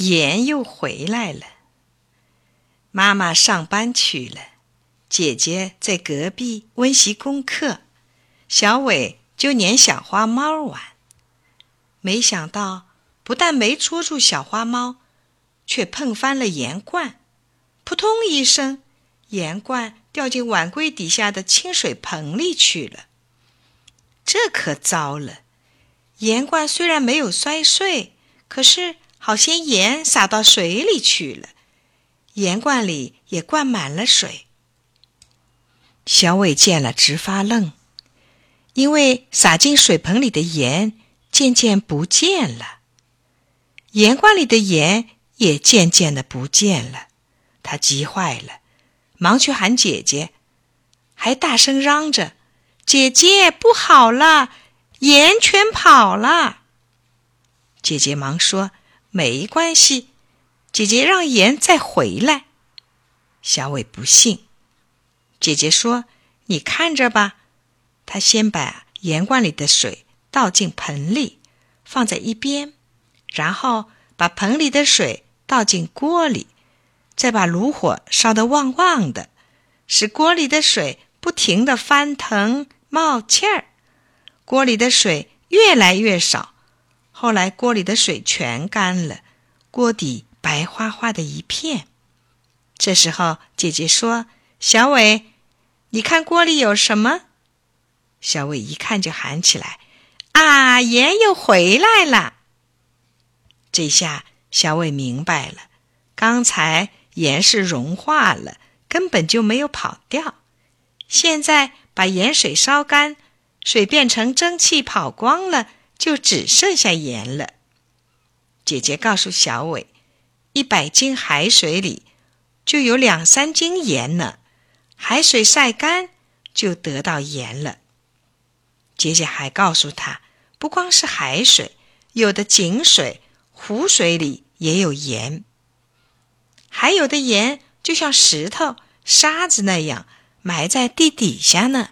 盐又回来了。妈妈上班去了，姐姐在隔壁温习功课，小伟就撵小花猫玩。没想到，不但没捉住小花猫，却碰翻了盐罐，扑通一声，盐罐掉进碗柜底下的清水盆里去了。这可糟了！盐罐虽然没有摔碎，可是好些盐撒到水里去了。盐罐里也灌满了水。小伟见了直发愣，因为洒进水盆里的盐渐渐不见了，盐罐里的盐也渐渐的不见了。他急坏了，忙去喊姐姐，还大声嚷着：“姐姐，不好了，盐全跑了！”姐姐忙说：“没关系。”姐姐让盐再回来，小伟不信。姐姐说：“你看着吧。”她先把盐罐里的水倒进盆里，放在一边，然后把盆里的水倒进锅里，再把炉火烧得旺旺的，使锅里的水不停的翻腾冒气儿。锅里的水越来越少，后来锅里的水全干了，锅底。白花花的一片。这时候，姐姐说：“小伟，你看锅里有什么？”小伟一看就喊起来：“啊，盐又回来了！”这下小伟明白了，刚才盐是融化了，根本就没有跑掉。现在把盐水烧干，水变成蒸汽跑光了，就只剩下盐了。姐姐告诉小伟。一百斤海水里就有两三斤盐呢，海水晒干就得到盐了。姐姐还告诉他，不光是海水，有的井水、湖水里也有盐，还有的盐就像石头、沙子那样埋在地底下呢。